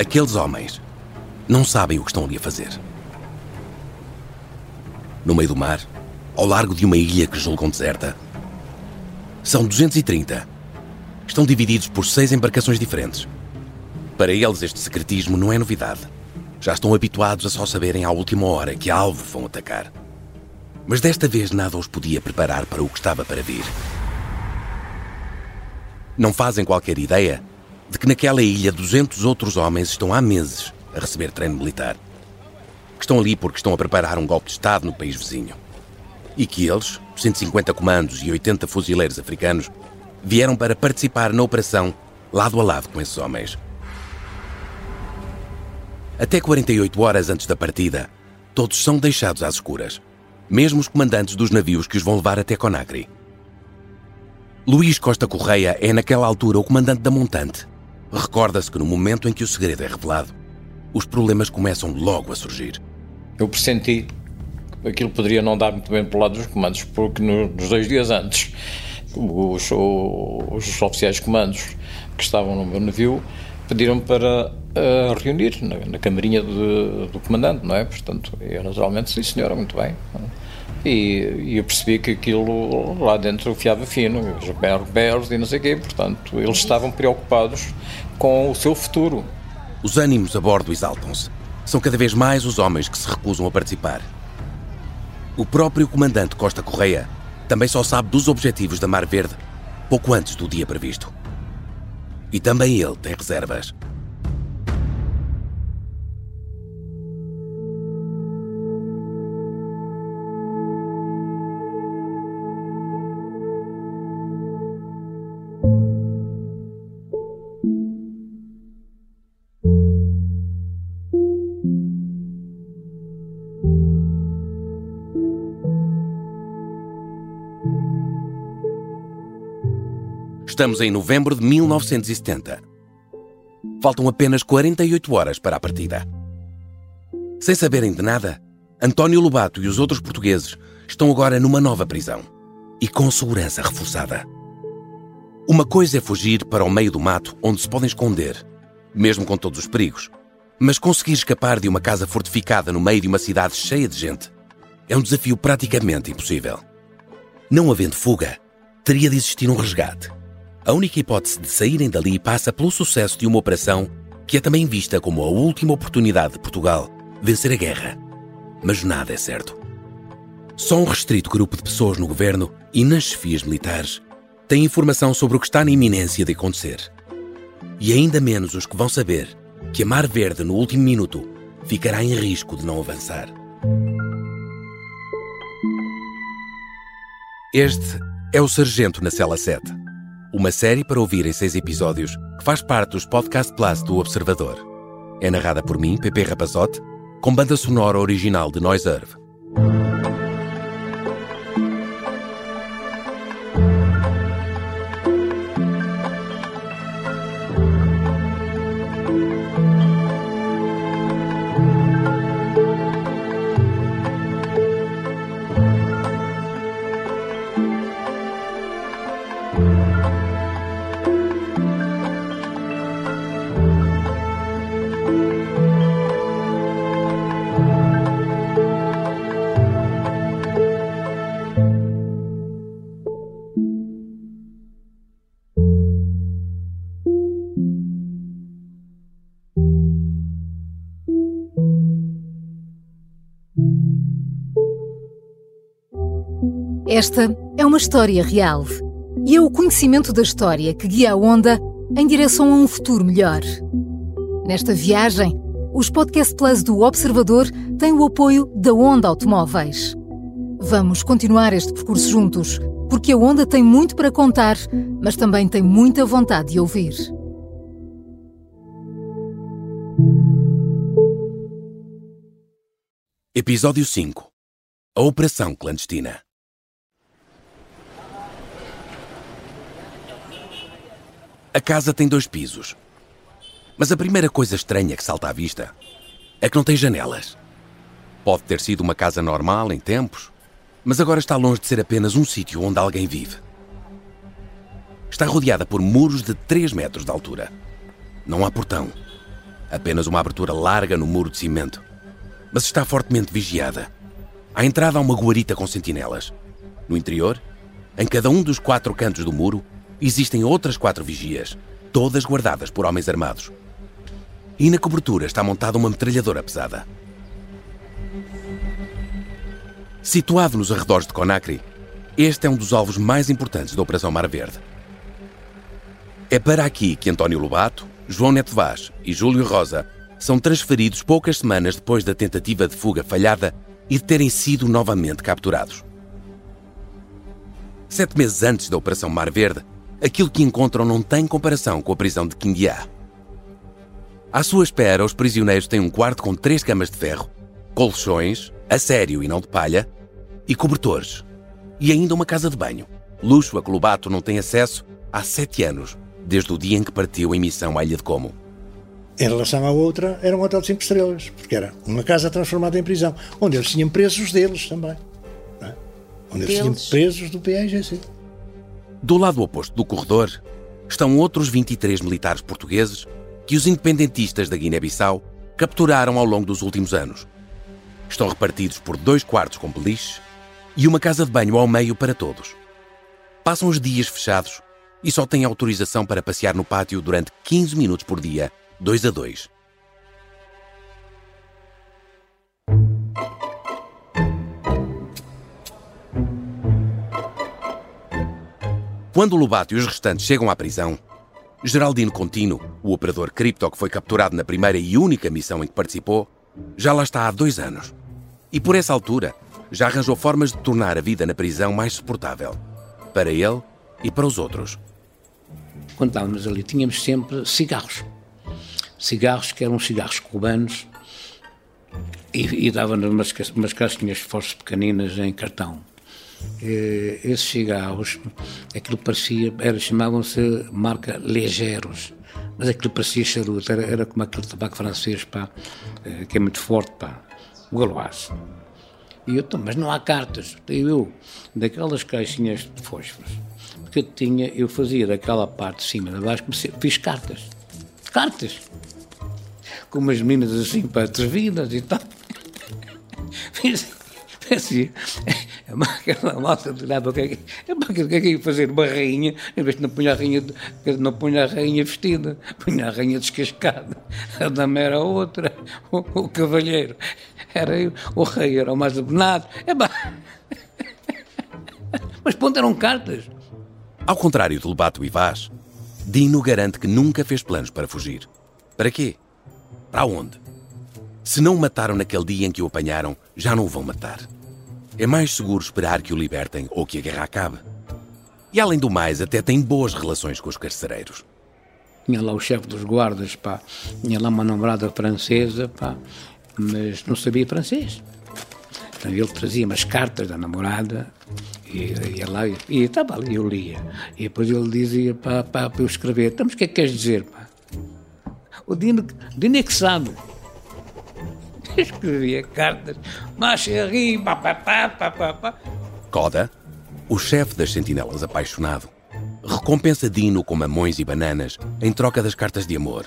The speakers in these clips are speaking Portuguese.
Aqueles homens não sabem o que estão ali a fazer. No meio do mar, ao largo de uma ilha que julgam deserta, são 230. Estão divididos por seis embarcações diferentes. Para eles, este secretismo não é novidade. Já estão habituados a só saberem à última hora que alvo vão atacar. Mas desta vez nada os podia preparar para o que estava para vir. Não fazem qualquer ideia de que naquela ilha 200 outros homens estão há meses a receber treino militar. Que estão ali porque estão a preparar um golpe de Estado no país vizinho. E que eles, 150 comandos e 80 fuzileiros africanos, vieram para participar na operação lado a lado com esses homens. Até 48 horas antes da partida, todos são deixados às escuras, mesmo os comandantes dos navios que os vão levar até Conakry. Luís Costa Correia é, naquela altura, o comandante da montante. Recorda-se que no momento em que o segredo é revelado, os problemas começam logo a surgir. Eu pressenti que aquilo poderia não dar muito bem para o lado dos comandos, porque nos dois dias antes, os, os oficiais comandos que estavam no meu navio pediram para uh, reunir na, na camarinha de, do comandante, não é? Portanto, eu naturalmente, sim senhora, muito bem. E, eu percebi que aquilo lá dentro fiava fino, os berros e não sei o quê, portanto, eles estavam preocupados com o seu futuro. Os ânimos a bordo exaltam-se. São cada vez mais os homens que se recusam a participar. O próprio comandante Costa Correia também só sabe dos objetivos da Mar Verde pouco antes do dia previsto. E também ele tem reservas. Estamos em novembro de 1970. Faltam apenas 48 horas para a partida. Sem saberem de nada, António Lobato e os outros portugueses estão agora numa nova prisão e com segurança reforçada. Uma coisa é fugir para o meio do mato onde se podem esconder, mesmo com todos os perigos. Mas conseguir escapar de uma casa fortificada no meio de uma cidade cheia de gente é um desafio praticamente impossível. Não havendo fuga, teria de existir um resgate. A única hipótese de saírem dali passa pelo sucesso de uma operação que é também vista como a última oportunidade de Portugal vencer a guerra. Mas nada é certo. Só um restrito grupo de pessoas no governo e nas chefias militares tem informação sobre o que está na iminência de acontecer. E ainda menos os que vão saber que a Mar Verde, no último minuto, ficará em risco de não avançar. Este é o Sargento na Cela 7 uma série para ouvir em seis episódios que faz parte dos Podcast Plus do Observador. É narrada por mim, Pepe Rapazote, com banda sonora original de Noise Earth. Esta é uma história real e é o conhecimento da história que guia a Onda em direção a um futuro melhor. Nesta viagem, os Podcast Plus do Observador têm o apoio da Onda Automóveis. Vamos continuar este percurso juntos, porque a Onda tem muito para contar, mas também tem muita vontade de ouvir. Episódio 5 A Operação Clandestina A casa tem dois pisos. Mas a primeira coisa estranha que salta à vista é que não tem janelas. Pode ter sido uma casa normal em tempos, mas agora está longe de ser apenas um sítio onde alguém vive. Está rodeada por muros de 3 metros de altura. Não há portão. apenas uma abertura larga no muro de cimento. Mas está fortemente vigiada. À entrada há uma guarita com sentinelas. No interior, em cada um dos quatro cantos do muro, existem outras quatro vigias, todas guardadas por homens armados. E na cobertura está montada uma metralhadora pesada. Situado nos arredores de Conakry, este é um dos alvos mais importantes da Operação Mar Verde. É para aqui que António Lobato, João Neto Vaz e Júlio Rosa são transferidos poucas semanas depois da tentativa de fuga falhada e de terem sido novamente capturados. Sete meses antes da Operação Mar Verde, aquilo que encontram não tem comparação com a prisão de Quindiá. À sua espera, os prisioneiros têm um quarto com três camas de ferro, colchões, a sério e não de palha, e cobertores, e ainda uma casa de banho, luxo a que Lobato não tem acesso há sete anos, desde o dia em que partiu em missão à Ilha de Como. Em relação à outra, era um hotel de cinco estrelas, porque era uma casa transformada em prisão, onde eles tinham presos deles também. É? Onde eles tinham presos do PAGC. Do lado oposto do corredor estão outros 23 militares portugueses que os independentistas da Guiné-Bissau capturaram ao longo dos últimos anos. Estão repartidos por dois quartos com beliche e uma casa de banho ao meio para todos. Passam os dias fechados e só têm autorização para passear no pátio durante 15 minutos por dia, dois a dois. Quando Lobato e os restantes chegam à prisão, Geraldino Contino, o operador cripto que foi capturado na primeira e única missão em que participou, já lá está há dois anos. E por essa altura, já arranjou formas de tornar a vida na prisão mais suportável. Para ele e para os outros. Quando estávamos ali, tínhamos sempre cigarros. Cigarros que eram cigarros cubanos e, e davam-nos umas, umas caixinhas fortes pequeninas em cartão. E, esses cigarros, aquilo parecia, chamavam-se marca Legeiros, mas aquilo parecia charuto, era, era como aquele tabaco francês, pá, eh, que é muito forte, pá, o galoás. E eu, mas não há cartas. Eu, daquelas caixinhas de fósforos, porque eu tinha, eu fazia daquela parte de cima, de baixo, fiz cartas. Cartas! Com umas meninas assim para atrevidas e tal. Fiz, assim, aquela malta olhava que é o que é que ia fazer? Uma rainha, em vez de não punha a rainha, não punha a rainha vestida, punha a rainha descascada. A dama era outra, o, o cavalheiro era eu, o rei era o mais abonado. É Mas ponto eram cartas. Ao contrário de Lobato e Vaz, Dino garante que nunca fez planos para fugir. Para quê? Para onde? Se não o mataram naquele dia em que o apanharam, já não o vão matar. É mais seguro esperar que o libertem ou que a guerra acabe. E além do mais, até tem boas relações com os carcereiros. Tinha lá o chefe dos guardas, pá. Tinha lá uma namorada francesa, pá mas não sabia francês. Então ele trazia umas cartas da namorada e ia lá e, estava ali, eu lia. E depois ele dizia para, para, para eu escrever: Então, mas o que é que queres dizer? Pá? O Dino, Dino é que sabe. escrevia cartas, mas pá, pá, pá, pá, pá, pá. Coda, o chefe das sentinelas apaixonado, recompensa Dino com mamões e bananas em troca das cartas de amor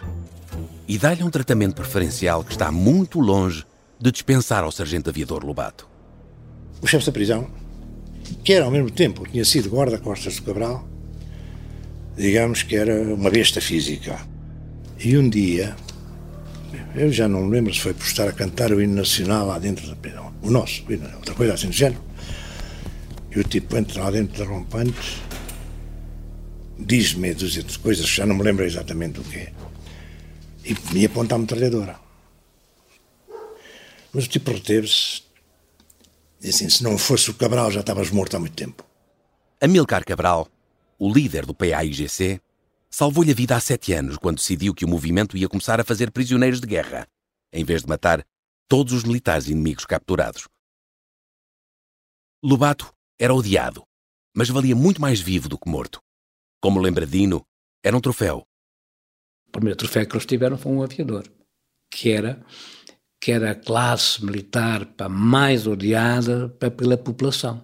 e dá-lhe um tratamento preferencial que está muito longe de dispensar ao sargento aviador Lobato. O chefe da prisão, que era ao mesmo tempo, tinha sido guarda-costas do Cabral, digamos que era uma besta física. E um dia, eu já não lembro se foi por estar a cantar o hino nacional lá dentro da prisão, o nosso, outra coisa assim do género, e o tipo entra lá dentro da rompante, diz-me dúzia de coisas que já não me lembro exatamente o que é e me aponta a metralhadora. Mas o tipo reteve-se. E assim, se não fosse o Cabral, já estavas morto há muito tempo. Amilcar Cabral, o líder do PAIGC, salvou-lhe a vida há sete anos quando decidiu que o movimento ia começar a fazer prisioneiros de guerra, em vez de matar todos os militares inimigos capturados. Lobato era odiado, mas valia muito mais vivo do que morto. Como lembra Dino, era um troféu primeiro troféu que eles tiveram foi um aviador, que era, que era a classe militar mais odiada pela população.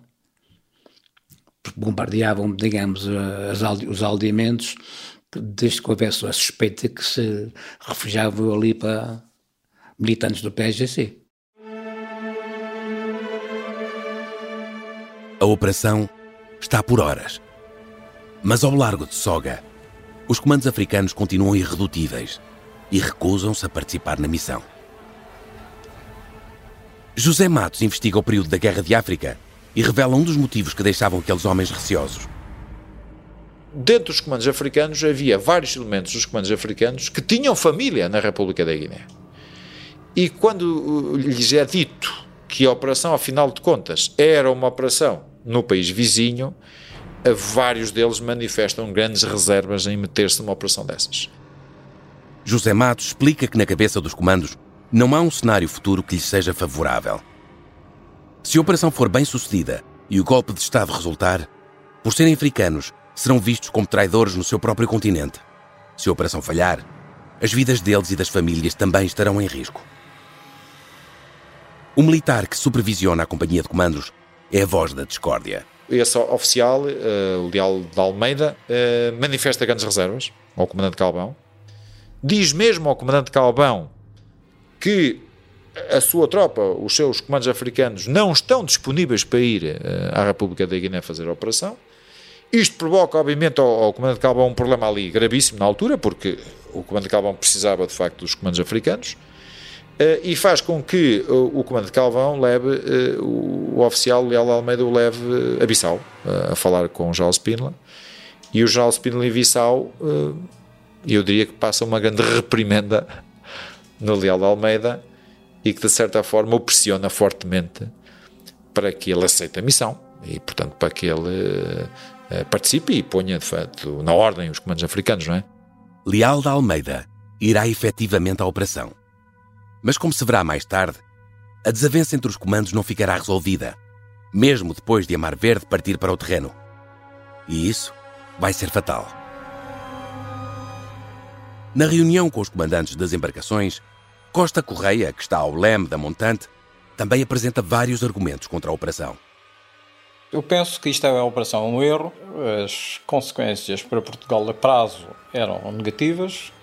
Bombardeavam, digamos, as, os aldeamentos desde que houvesse a suspeita que se refugiavam ali para militantes do PSGC. A operação está por horas. Mas ao largo de Soga, os comandos africanos continuam irredutíveis e recusam-se a participar na missão. José Matos investiga o período da Guerra de África e revela um dos motivos que deixavam aqueles homens receosos. Dentro dos comandos africanos havia vários elementos dos comandos africanos que tinham família na República da Guiné. E quando lhes é dito que a operação, afinal de contas, era uma operação no país vizinho, vários deles manifestam grandes reservas em meter-se numa operação dessas. José Matos explica que na cabeça dos comandos não há um cenário futuro que lhes seja favorável. Se a operação for bem sucedida e o golpe de Estado resultar, por serem africanos, serão vistos como traidores no seu próprio continente. Se a operação falhar, as vidas deles e das famílias também estarão em risco. O militar que supervisiona a companhia de comandos é a voz da discórdia. Esse oficial, uh, o Leal de Almeida, uh, manifesta grandes reservas ao comandante Calbão. Diz mesmo ao comandante Calbão que a sua tropa, os seus comandos africanos, não estão disponíveis para ir uh, à República da Guiné fazer a operação. Isto provoca, obviamente, ao, ao comandante Calbão um problema ali gravíssimo na altura, porque o comandante Calbão precisava, de facto, dos comandos africanos. Uh, e faz com que uh, o comando de Calvão leve, uh, o, o, oficial Leal Almeida o leve a Bissau, a falar com o General Spínola, e o General Spínola em Bissau, eu diria que passa uma grande reprimenda no Leal Almeida, e que de certa forma o pressiona fortemente para que ele aceite a missão, e portanto para que ele participe e ponha de facto na ordem os comandos africanos, não é? Leal da Almeida irá efetivamente à operação mas, como se verá mais tarde, a desavença entre os comandos não ficará resolvida, mesmo depois de Amar Verde partir para o terreno. E isso vai ser fatal. Na reunião com os comandantes das embarcações, Costa Correia, que está ao leme da montante, também apresenta vários argumentos contra a operação. Eu penso que isto é uma operação um erro. As consequências para Portugal a prazo eram negativas,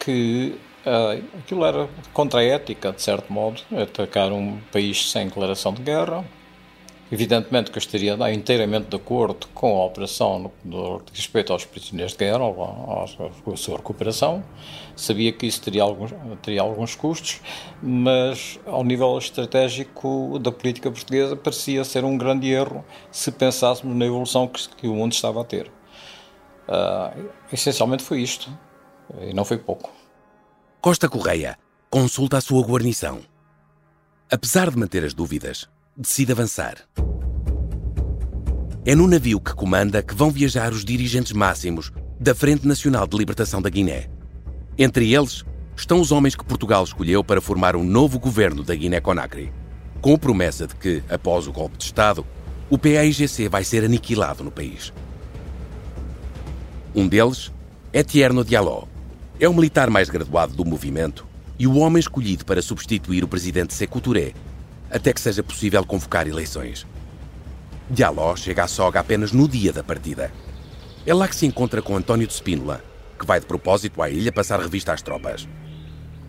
que aquilo era contra a ética, de certo modo, atacar um país sem declaração de guerra. Evidentemente que eu estaria inteiramente de acordo com a operação no, respeito aos prisioneiros de guerra, ou à sua recuperação. Sabia que isso teria alguns, teria alguns custos, mas ao nível estratégico da política portuguesa parecia ser um grande erro se pensássemos na evolução que, que o mundo estava a ter. Uh, essencialmente foi isto, e não foi pouco. Costa Correia consulta a sua guarnição. Apesar de manter as dúvidas, decide avançar. É no navio que comanda que vão viajar os dirigentes máximos da Frente Nacional de Libertação da Guiné. Entre eles estão os homens que Portugal escolheu para formar um novo governo da Guiné-Conakry, com a promessa de que, após o golpe de Estado, o PAIGC vai ser aniquilado no país. Um deles é Tierno Diallo, é o militar mais graduado do movimento e o homem escolhido para substituir o presidente Sekou Touré, até que seja possível convocar eleições. Diallo chega à soga apenas no dia da partida. É lá que se encontra com António de Spínola, que vai de propósito à ilha passar revista às tropas.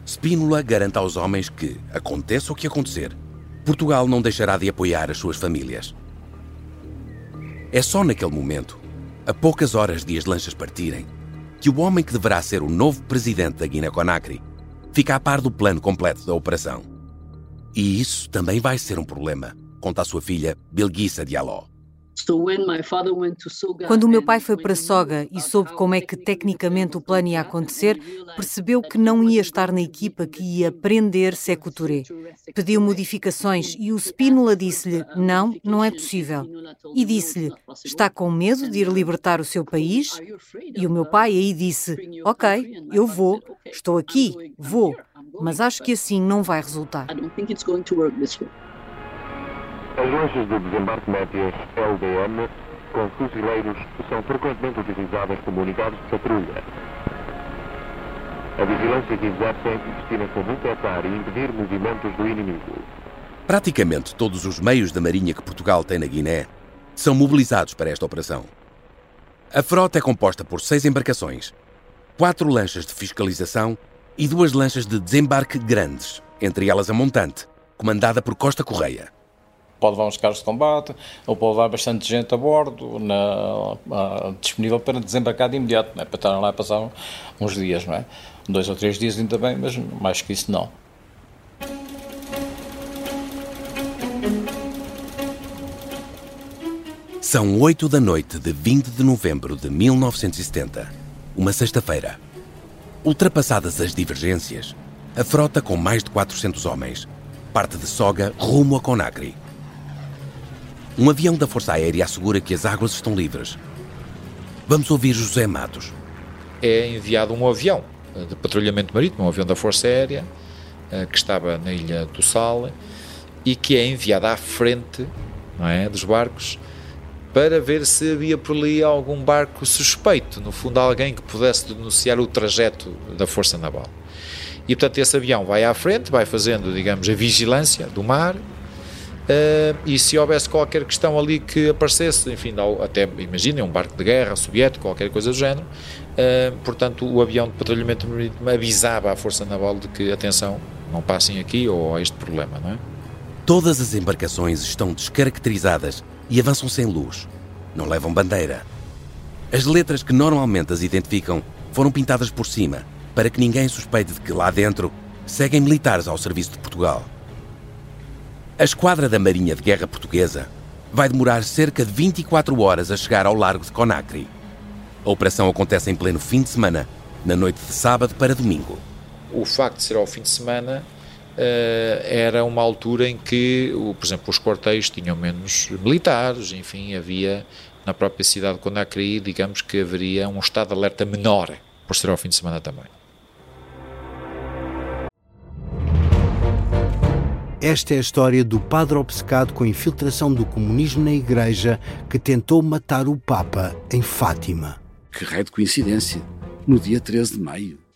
Spínola garante aos homens que, aconteça o que acontecer, Portugal não deixará de apoiar as suas famílias. É só naquele momento, a poucas horas de as lanchas partirem, que o homem que deverá ser o novo presidente da Guiné-Conakry fica a par do plano completo da operação. E isso também vai ser um problema, conta a sua filha Bilguissa Diallo. Quando o meu pai foi para Soga e soube como é que tecnicamente o plano ia acontecer, percebeu que não ia estar na equipa que ia prender Touré. Pediu modificações e o Spínola disse-lhe: Não, não é possível. E disse-lhe: Está com medo de ir libertar o seu país? E o meu pai aí disse: Ok, eu vou, estou aqui, vou, mas acho que assim não vai resultar. As lanchas de desembarque médias LDM com fuzileiros são frequentemente utilizadas como unidades de patrulha. A vigilância que exercem destina-se a detectar e impedir movimentos do inimigo. Praticamente todos os meios da Marinha que Portugal tem na Guiné são mobilizados para esta operação. A frota é composta por seis embarcações, quatro lanchas de fiscalização e duas lanchas de desembarque grandes, entre elas a montante, comandada por Costa Correia. Pode levar uns carros de combate, ou pode levar bastante gente a bordo, na, disponível para desembarcar de imediato, é? para estarem lá a passar uns dias, não é? Dois ou três dias ainda bem, mas mais que isso não. São oito da noite de 20 de novembro de 1970, uma sexta-feira. Ultrapassadas as divergências, a frota com mais de 400 homens parte de Soga rumo a Conakry. Um avião da Força Aérea assegura que as águas estão livres. Vamos ouvir José Matos. É enviado um avião de patrulhamento marítimo, um avião da Força Aérea, eh, que estava na ilha do Sal, e que é enviado à frente é, dos barcos para ver se havia por ali algum barco suspeito, no fundo alguém que pudesse denunciar o trajeto da Força Naval. E portanto esse avião vai à frente, vai fazendo, digamos, a vigilância do mar, Uh, e se houvesse qualquer questão ali que aparecesse, enfim, até imaginem um barco de guerra soviético, qualquer coisa do género, uh, portanto o avião de patrulhamento marítimo avisava à Força Naval de que, atenção, não passem aqui ou a este problema, não é? Todas as embarcações estão descaracterizadas e avançam sem luz. Não levam bandeira. As letras que normalmente as identificam foram pintadas por cima, para que ninguém suspeite de que lá dentro seguem militares ao serviço de Portugal. A esquadra da Marinha de Guerra Portuguesa vai demorar cerca de 24 horas a chegar ao largo de Conakry. A operação acontece em pleno fim de semana, na noite de sábado para domingo. O facto de ser ao fim de semana era uma altura em que, por exemplo, os quartéis tinham menos militares, enfim, havia na própria cidade de Conakry, digamos que haveria um estado de alerta menor, por ser ao fim de semana também. Esta é a história do padre obcecado com a infiltração do comunismo na Igreja que tentou matar o Papa em Fátima. Que raio de coincidência! No dia 13 de maio.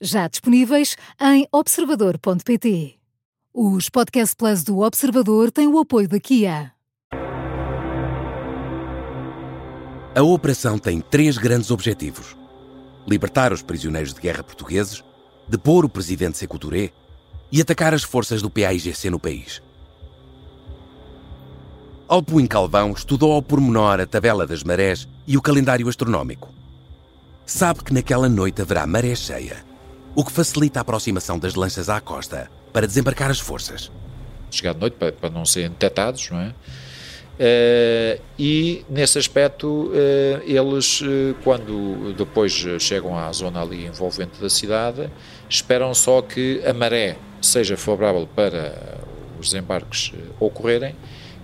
já disponíveis em observador.pt. Os Podcast Plus do Observador têm o apoio da Kia. A operação tem três grandes objetivos: libertar os prisioneiros de guerra portugueses, depor o presidente Sekou Touré e atacar as forças do PAIGC no país. Alpuin Calvão estudou ao pormenor a tabela das marés e o calendário astronómico. Sabe que naquela noite haverá maré cheia, o que facilita a aproximação das lanchas à costa para desembarcar as forças. Chegar de noite para, para não serem detectados, não é? Uh, e nesse aspecto, uh, eles, uh, quando depois chegam à zona ali envolvente da cidade, esperam só que a maré seja favorável para os desembarques ocorrerem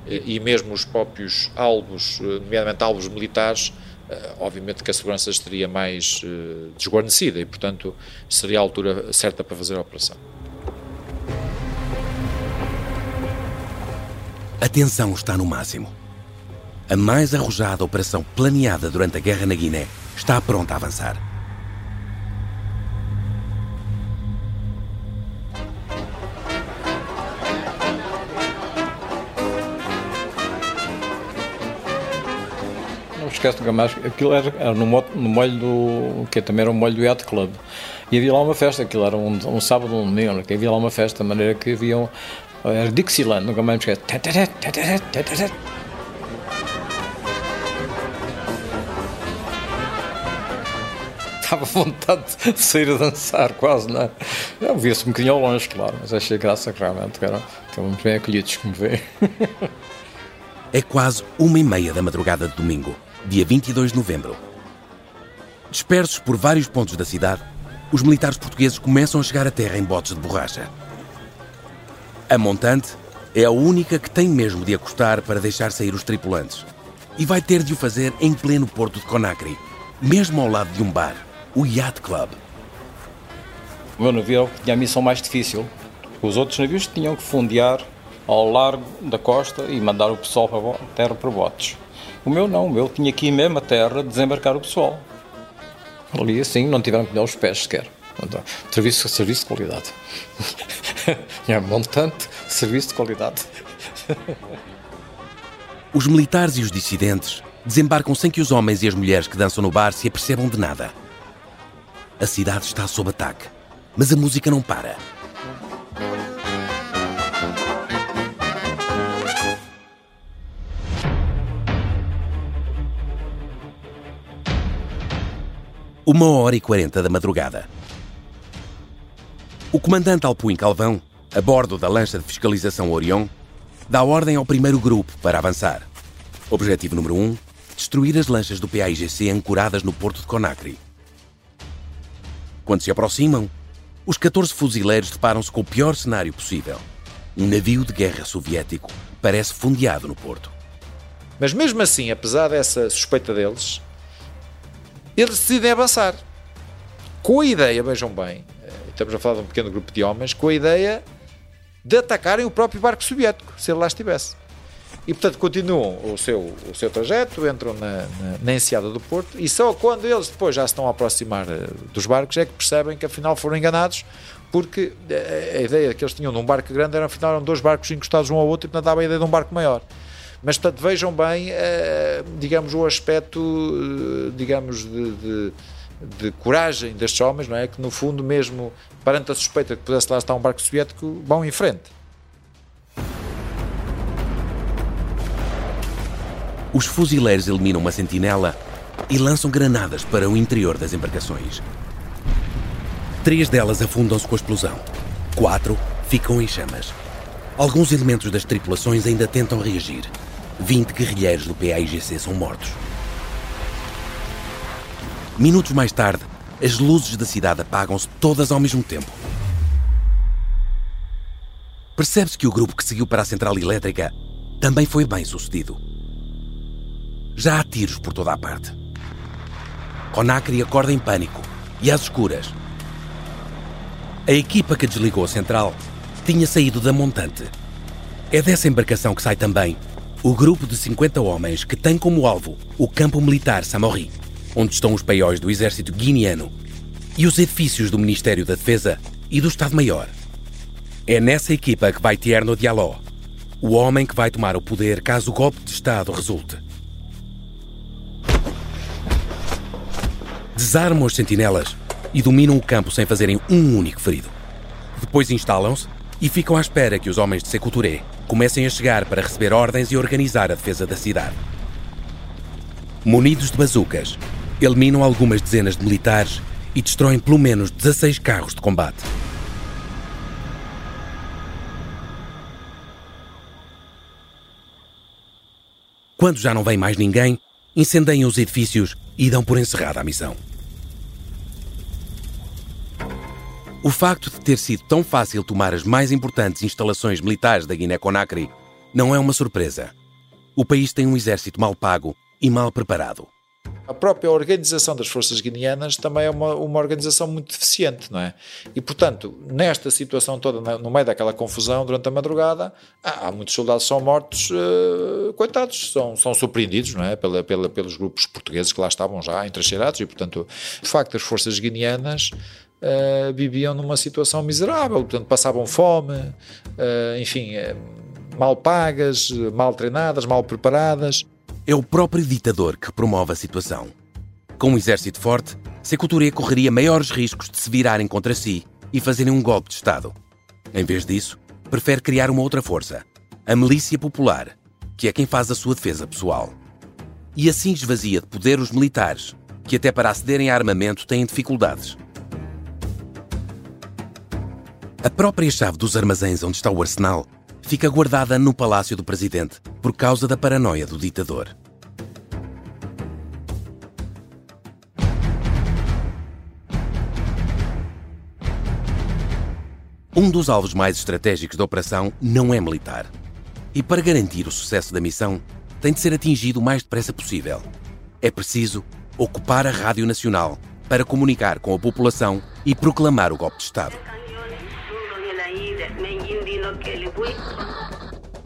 e mesmo os próprios alvos, nomeadamente alvos militares, obviamente que a segurança estaria mais desguarnecida e, portanto, seria a altura certa para fazer a operação. A tensão está no máximo. A mais arrojada operação planeada durante a guerra na Guiné está pronta a avançar. Esquece nunca mais, aquilo era, era no, no molho do. que também era o molho do Yacht Club. E havia lá uma festa, aquilo era um, um sábado, um domingo, que havia lá uma festa, de maneira que haviam era Dixieland, nunca mais me esqueço. Estava vontade de sair a dançar, quase, não é? Eu via-se um bocadinho ao longe, claro, mas achei graça que realmente eram, muito bem acolhidos, como vê. É quase uma e meia da madrugada de domingo, dia 22 de novembro. Dispersos por vários pontos da cidade, os militares portugueses começam a chegar à terra em botes de borracha. A montante é a única que tem mesmo de acostar para deixar sair os tripulantes. E vai ter de o fazer em pleno porto de Conakry, mesmo ao lado de um bar, o Yacht Club. O meu navio tinha a missão mais difícil. Os outros navios tinham que fundear ao largo da costa e mandar o pessoal para a terra por botes. O meu não, o meu tinha ir mesmo à terra desembarcar o pessoal. Ali assim não tiveram que dar os pés sequer. Então, serviço, serviço de qualidade. é montante, serviço de qualidade. Os militares e os dissidentes desembarcam sem que os homens e as mulheres que dançam no bar se apercebam de nada. A cidade está sob ataque, mas a música não para. Uma hora e quarenta da madrugada. O comandante Alpuim Calvão, a bordo da lancha de fiscalização Orion, dá ordem ao primeiro grupo para avançar. Objetivo número 1: um, destruir as lanchas do PAIGC ancoradas no porto de Conakry. Quando se aproximam, os 14 fuzileiros deparam-se com o pior cenário possível. Um navio de guerra soviético parece fundeado no porto. Mas mesmo assim, apesar dessa suspeita deles, eles decidem avançar. Com a ideia, vejam bem, eh, estamos a falar de um pequeno grupo de homens, com a ideia de atacarem o próprio barco soviético, se ele lá estivesse. E, portanto, continuam o seu, o seu trajeto, entram na, na, na enseada do Porto e só quando eles depois já se estão a aproximar eh, dos barcos é que percebem que afinal foram enganados porque a, eh, a ideia que eles tinham num barco grande era afinal eram dois barcos encostados um ao outro e portanto dava a ideia de um barco maior. Mas, portanto, vejam bem, eh, digamos, o aspecto, digamos, de, de de coragem destes homens, não é? Que no fundo, mesmo perante a suspeita que pudesse lá estar um barco soviético, vão em frente. Os fuzileiros eliminam uma sentinela e lançam granadas para o interior das embarcações. Três delas afundam-se com a explosão. Quatro ficam em chamas. Alguns elementos das tripulações ainda tentam reagir. 20 guerrilheiros do PAIGC são mortos. Minutos mais tarde, as luzes da cidade apagam-se todas ao mesmo tempo. Percebe-se que o grupo que seguiu para a central elétrica também foi bem sucedido. Já há tiros por toda a parte. Conakry acorda em pânico e às escuras. A equipa que desligou a central tinha saído da montante. É dessa embarcação que sai também o grupo de 50 homens que tem como alvo o campo militar Samori, onde estão os paióis do exército guineano e os edifícios do Ministério da Defesa e do Estado-Maior. É nessa equipa que vai Tierno Diallo, o homem que vai tomar o poder caso o golpe de Estado resulte. desarmam os sentinelas e dominam o campo sem fazerem um único ferido. Depois instalam-se e ficam à espera que os homens de Secouturé comecem a chegar para receber ordens e organizar a defesa da cidade. Munidos de bazucas, eliminam algumas dezenas de militares e destroem pelo menos 16 carros de combate. Quando já não vem mais ninguém, incendeiam os edifícios e dão por encerrada a missão. O facto de ter sido tão fácil tomar as mais importantes instalações militares da Guiné-Conakry não é uma surpresa. O país tem um exército mal pago e mal preparado. A própria organização das forças guineanas também é uma, uma organização muito deficiente, não é? E, portanto, nesta situação toda, no meio daquela confusão, durante a madrugada, há, muitos soldados que são mortos, uh, coitados, são, são surpreendidos, não é? Pela, pela, pelos grupos portugueses que lá estavam já entrincheirados e, portanto, de facto, as forças guineanas uh, viviam numa situação miserável, portanto, passavam fome, uh, enfim, mal pagas, mal treinadas, mal preparadas. É o próprio ditador que promove a situação. Com um exército forte, Seculturé correria maiores riscos de se virarem contra si e fazerem um golpe de Estado. Em vez disso, prefere criar uma outra força, a milícia popular, que é quem faz a sua defesa pessoal. E assim esvazia de poder os militares, que até para acederem a armamento têm dificuldades. A própria chave dos armazéns onde está o arsenal fica guardada no palácio do presidente por causa da paranoia do ditador. Um dos alvos mais estratégicos da operação não é militar. E para garantir o sucesso da missão, tem de ser atingido o mais depressa possível. É preciso ocupar a Rádio Nacional para comunicar com a população e proclamar o golpe de Estado.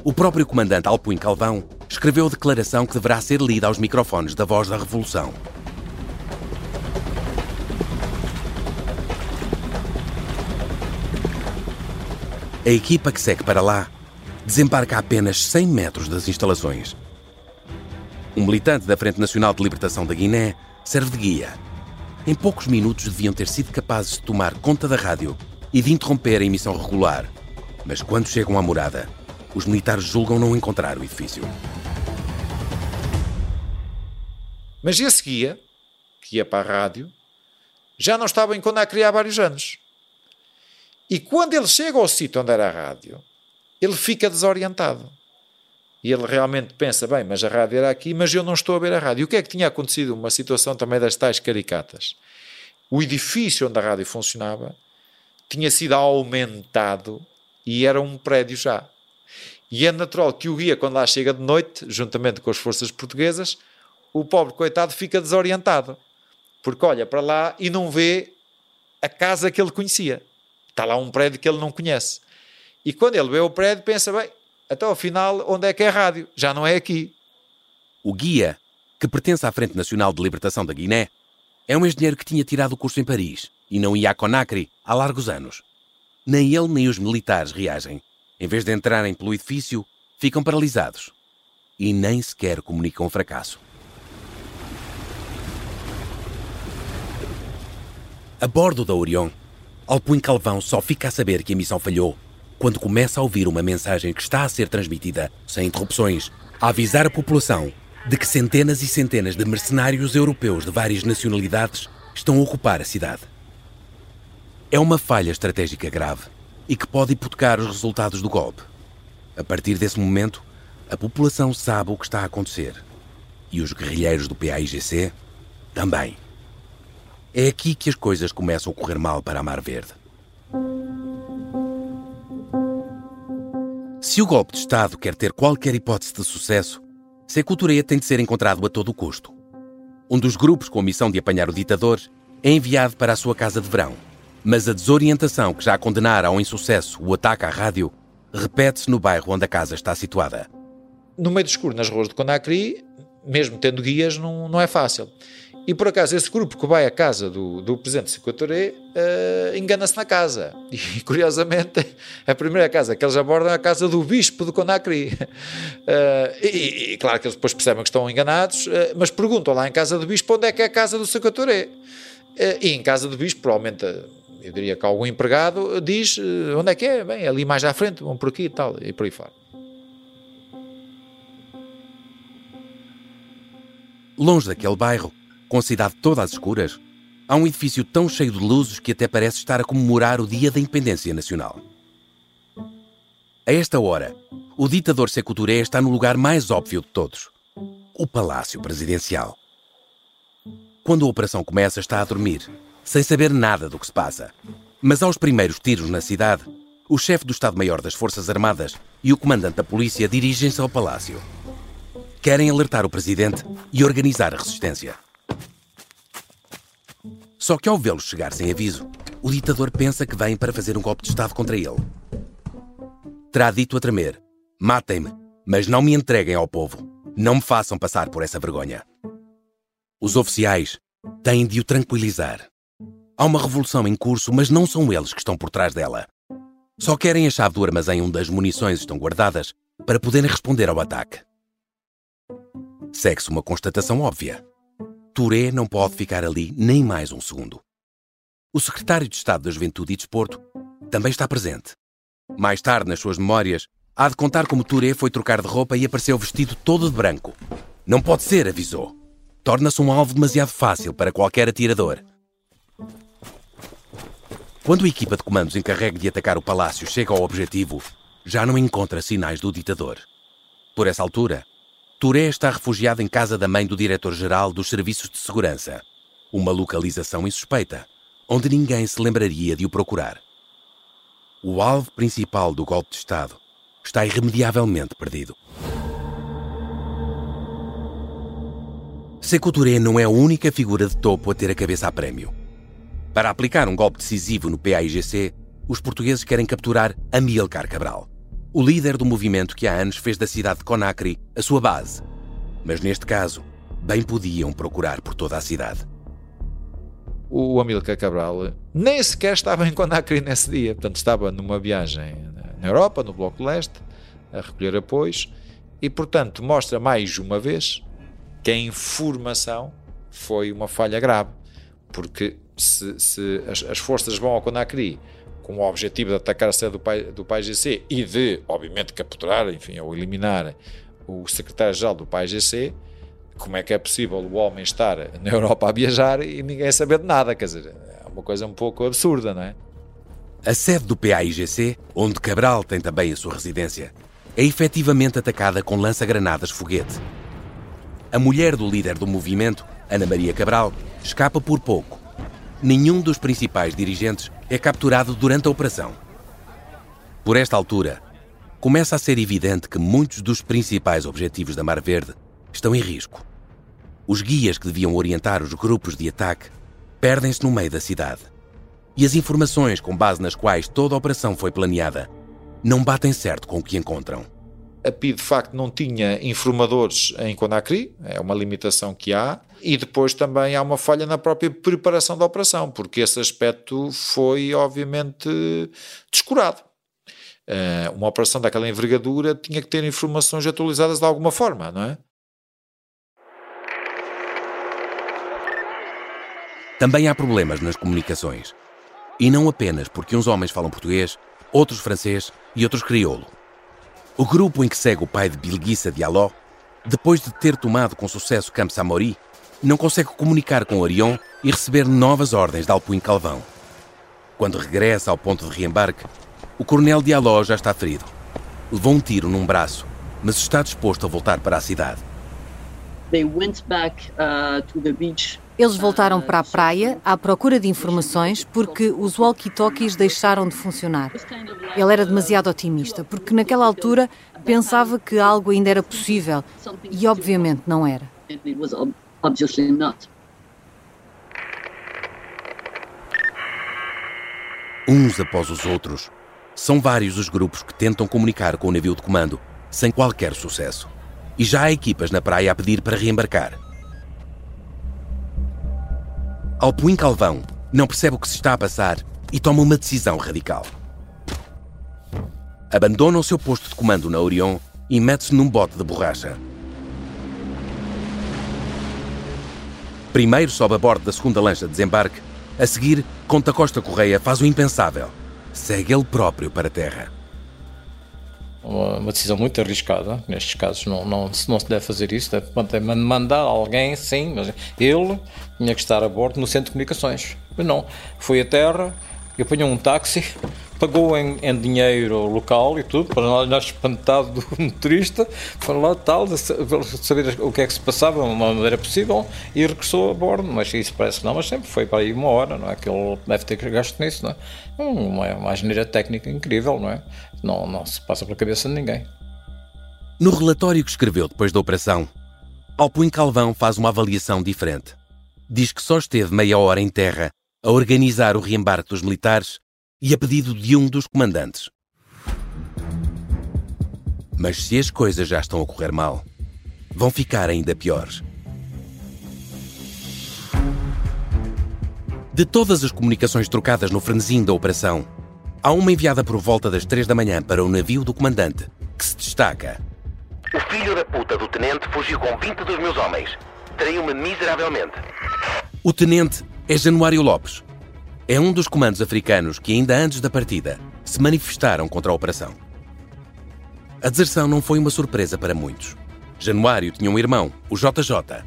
O próprio comandante Alpuin Calvão escreveu a declaração que deverá ser lida aos microfones da Voz da Revolução. A equipa que segue para lá desembarca a apenas 100 metros das instalações. Um militante da Frente Nacional de Libertação da Guiné serve de guia. Em poucos minutos deviam ter sido capazes de tomar conta da rádio e de interromper a emissão regular. Mas quando chegam à morada, os militares julgam não encontrar o edifício. Mas esse guia, que ia para a rádio, já não estava em Conakry há vários anos. E quando ele chega ao sítio onde era a rádio, ele fica desorientado. E ele realmente pensa, bem, mas a rádio era aqui, mas eu não estou a ver a rádio. E o que é que tinha acontecido? Uma situação também das tais caricatas. O edifício onde a rádio funcionava tinha sido aumentado e era um prédio já. E é natural que o guia, quando lá chega de noite, juntamente com as forças portuguesas, o pobre coitado fica desorientado. Porque olha para lá e não vê a casa que ele conhecia. Está lá um prédio que ele não conhece. E quando ele vê o prédio, pensa: bem, até ao final, onde é que é a rádio? Já não é aqui. O guia, que pertence à Frente Nacional de Libertação da Guiné, é um engenheiro que tinha tirado o curso em Paris e não ia a Conakry há largos anos. Nem ele nem os militares reagem. Em vez de entrarem pelo edifício, ficam paralisados e nem sequer comunicam o fracasso. A bordo da Orion, Alpuin Calvão só fica a saber que a missão falhou quando começa a ouvir uma mensagem que está a ser transmitida, sem interrupções, a avisar a população de que centenas e centenas de mercenários europeus de várias nacionalidades estão a ocupar a cidade. É uma falha estratégica grave e que pode hipotecar os resultados do golpe. A partir desse momento, a população sabe o que está a acontecer. E os guerrilheiros do PAIGC também. É aqui que as coisas começam a correr mal para a Mar Verde. Se o golpe de Estado quer ter qualquer hipótese de sucesso, Sekou Touré tem de ser encontrado a todo o custo. Um dos grupos com a missão de apanhar o ditador é enviado para a sua casa de verão. Mas a desorientação que já condenara ao insucesso o ataque à rádio repete-se no bairro onde a casa está situada. No meio do escuro, nas ruas de Conakry, mesmo tendo guias, não, não é fácil. E por acaso esse grupo que vai à casa do, do presidente Secotoré uh, engana-se na casa. E curiosamente a primeira casa que eles abordam é a casa do bispo de Conakry. Uh, e, e, claro que eles depois percebem que estão enganados, uh, mas perguntam lá em casa do bispo onde é que é a casa do Secotoré. e em casa do bispo, provavelmente, eu diria que algum empregado diz onde é que é, bem, ali mais à frente, vão por aqui e tal, e por aí fora. Longe daquele bairro, com a cidade toda às escuras, há um edifício tão cheio de luzes que até parece estar a comemorar o Dia da Independência Nacional. A esta hora, o ditador Sekou Touré está no lugar mais óbvio de todos, o Palácio Presidencial. Quando a operação começa, está a dormir, sem saber nada do que se passa. Mas aos primeiros tiros na cidade, o chefe do Estado-Maior das Forças Armadas e o comandante da polícia dirigem-se ao palácio. Querem alertar o presidente e organizar a resistência. Só que ao vê-lo chegar sem aviso, o ditador pensa que vem para fazer um golpe de Estado contra ele. Terá dito a tremer: Matem-me, mas não me entreguem ao povo. Não me façam passar por essa vergonha. Os oficiais têm de o tranquilizar. Há uma revolução em curso, mas não são eles que estão por trás dela. Só querem a chave do armazém onde as munições estão guardadas para poderem responder ao ataque. Segue-se uma constatação óbvia. Touré não pode ficar ali nem mais um segundo. O secretário de Estado da Juventude e Desporto também está presente. Mais tarde, nas suas memórias, há de contar como Touré foi trocar de roupa e apareceu vestido todo de branco. Não pode ser, avisou. Torna-se um alvo demasiado fácil para qualquer atirador. Quando a equipa de comandos encarregue de atacar o palácio chega ao objetivo, já não encontra sinais do ditador. Por essa altura, Touré está refugiado em casa da mãe do diretor-geral dos Serviços de Segurança. Uma localização insuspeita, onde ninguém se lembraria de o procurar. O alvo principal do golpe de Estado está irremediavelmente perdido. Sekou Touré não é a única figura de topo a ter a cabeça a prémio. Para aplicar um golpe decisivo no PAIGC, os portugueses querem capturar Amílcar Cabral, o líder do movimento que há anos fez da cidade de Conakry a sua base. Mas neste caso, bem podiam procurar por toda a cidade. O Amílcar Cabral nem sequer estava em Conakry nesse dia, portanto estava numa viagem na Europa, no Bloco Leste, a recolher apoios, e portanto mostra mais uma vez que a informação foi uma falha grave, porque se, se as, as, forças vão ao Conakry com o objetivo de atacar a sede do, pai, do PAIGC e de, obviamente, capturar, enfim, ou eliminar o secretário-geral do PAIGC, como é que é possível o homem estar na Europa a viajar e ninguém saber de nada? Quer dizer, é uma coisa um pouco absurda, não é? A sede do PAIGC, onde Cabral tem também a sua residência, é efetivamente atacada com lança-granadas foguete. A mulher do líder do movimento, Ana Maria Cabral, escapa por pouco. Nenhum dos principais dirigentes é capturado durante a operação. Por esta altura, começa a ser evidente que muitos dos principais objetivos da Mar Verde estão em risco. Os guias que deviam orientar os grupos de ataque perdem-se no meio da cidade. E as informações com base nas quais toda a operação foi planeada não batem certo com o que encontram a PI de facto não tinha informadores em Conakry, é uma limitação que há, e depois também há uma falha na própria preparação da operação, porque esse aspecto foi obviamente descurado. Eh, uma operação daquela envergadura tinha que ter informações atualizadas de alguma forma, não é? Também há problemas nas comunicações. E não apenas porque uns homens falam português, outros francês e outros crioulo. O grupo em que segue o pai de Bilguissa Diallo, depois de ter tomado com sucesso Campo Samori, não consegue comunicar com Orion e receber novas ordens de Alpuim Calvão. Quando regressa ao ponto de reembarque, o coronel Diallo já está ferido. Levou um tiro num braço, mas está disposto a voltar para a cidade. They went back uh, to the beach eles voltaram para a praia à procura de informações porque os walkie-talkies deixaram de funcionar. Ele era demasiado otimista, porque naquela altura pensava que algo ainda era possível e, obviamente, não era. Uns após os outros, são vários os grupos que tentam comunicar com o navio de comando, sem qualquer sucesso. E já há equipas na praia a pedir para reembarcar. Alpuim Calvão não percebe o que se está a passar e toma uma decisão radical. Abandona o seu posto de comando na Orion e mete-se num bote de borracha. Primeiro sobe a bordo da segunda lancha de desembarque, a seguir, Conta Costa Correia faz o impensável. Segue ele próprio para a terra uma, decisão muito arriscada. Nestes casos não, não, não se deve fazer isso, deve mandar alguém, sim, mas ele tinha que estar a bordo no centro de comunicações. Mas não, foi a terra, apanhou um táxi, pagou em, em, dinheiro local e tudo, para nós espantado do motorista, foi lá tal, saber o que é que se passava, de uma maneira possível, e regressou a bordo, mas isso parece que não, mas sempre foi para aí uma hora, não é? Que ele deve ter gasto nisso, não é? Uma, uma geneira técnica incrível, não é? Não, não se passa pela cabeça de ninguém. No relatório que escreveu depois da operação, Alpuim Calvão faz uma avaliação diferente. Diz que só esteve meia hora em terra a organizar o reembarque dos militares e a pedido de um dos comandantes. Mas se as coisas já estão a correr mal, vão ficar ainda piores. De todas as comunicações trocadas no frenesim da operação, há uma enviada por volta das três da manhã para o navio do comandante, que se destaca. O filho da puta do tenente fugiu com 20 dos meus homens. Traiu-me miseravelmente. O tenente é Januário Lopes, é um dos comandos africanos que, ainda antes da partida, se manifestaram contra a operação. A deserção não foi uma surpresa para muitos. Januário tinha um irmão, o JJ,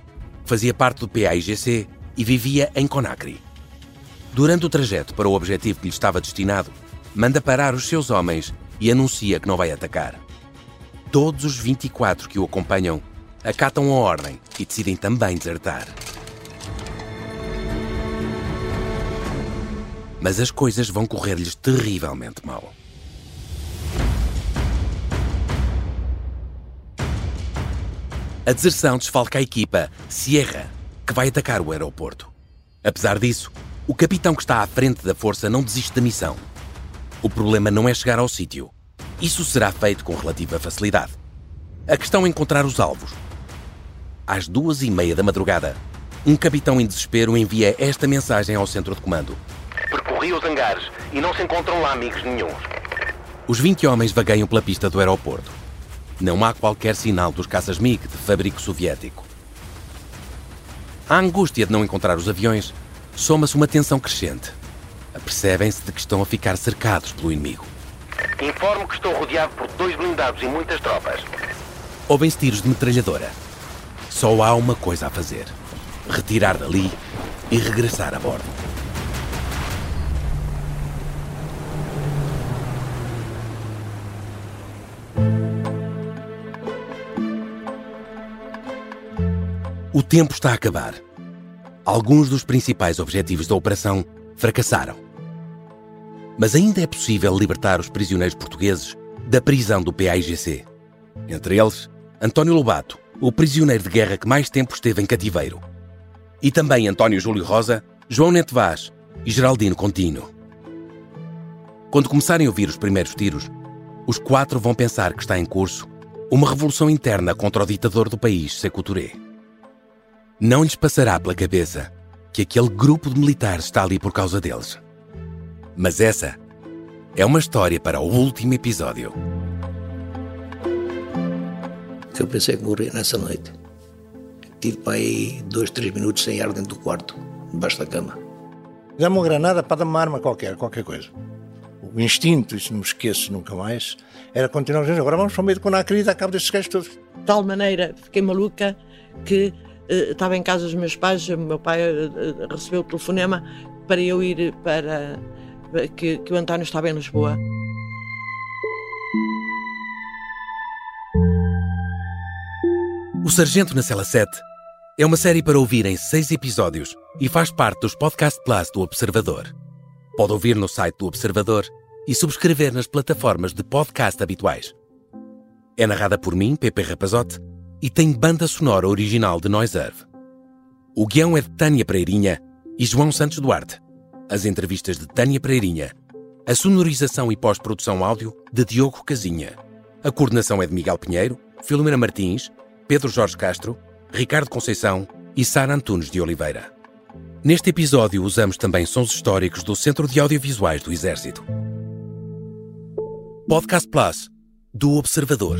fazia parte do PAIGC e vivia em Conakry. Durante o trajeto para o objetivo que lhe estava destinado, manda parar os seus homens e anuncia que não vai atacar. Todos os 24 que o acompanham acatam a ordem e decidem também desertar. Mas as coisas vão correr-lhes terrivelmente mal. A deserção desfalca a equipa Sierra, que vai atacar o aeroporto. Apesar disso, o capitão que está à frente da força não desiste da missão. O problema não é chegar ao sítio. Isso será feito com relativa facilidade. A questão é encontrar os alvos. Às duas e meia da madrugada, um capitão em desespero envia esta mensagem ao centro de comando. Percorri os hangares e não se encontram lá amigos nenhums. Os 20 homens vagueiam pela pista do aeroporto. Não há qualquer sinal dos caças MiG de fabrico soviético. A angústia de não encontrar os aviões soma-se uma tensão crescente. Apercebem-se de que estão a ficar cercados pelo inimigo. Informo que estou rodeado por dois blindados e muitas tropas. Ouvem-se tiros de metralhadora. Só há uma coisa a fazer: retirar dali e regressar a bordo. Tempo está a acabar. Alguns dos principais objetivos da operação fracassaram. Mas ainda é possível libertar os prisioneiros portugueses da prisão do PAIGC. Entre eles, António Lobato, o prisioneiro de guerra que mais tempo esteve em cativeiro. E também António Júlio Rosa, João Neto Vaz e Geraldino Contino. Quando começarem a ouvir os primeiros tiros, os quatro vão pensar que está em curso uma revolução interna contra o ditador do país, Sekou Touré. Não lhes passará pela cabeça que aquele grupo de militares está ali por causa deles. Mas essa é uma história para o último episódio. Eu pensei que morria nessa noite. Tive para aí dois, três minutos sem ar dentro do quarto, debaixo da cama. Dá-me uma granada para dar uma arma qualquer, qualquer coisa. O instinto, isso não me esqueço nunca mais, era continuar a dizer, agora vamos para o meio do Conacri e dar cabo destes gajos todos. De tal maneira, fiquei maluca que estava em casa dos meus pais, meu pai uh, recebeu o telefonema para eu ir para que, que o António estava em Lisboa. O Sargento na Cela 7 é uma série para ouvir em seis episódios e faz parte dos Podcast Plus do Observador. Pode ouvir no site do Observador e subscrever nas plataformas de podcast habituais. É narrada por mim, Pepe Rapazote, e tem banda sonora original de Noiserve. O guião é de Tânia Pereirinha e João Santos Duarte. As entrevistas de Tânia Pereirinha. A sonorização e pós-produção áudio de Diogo Casinha. A coordenação é de Miguel Pinheiro, Filomena Martins, Pedro Jorge Castro, Ricardo Conceição e Sara Antunes de Oliveira. Neste episódio usamos também sons históricos do Centro de Audiovisuais do Exército. Podcast Plus, do Observador.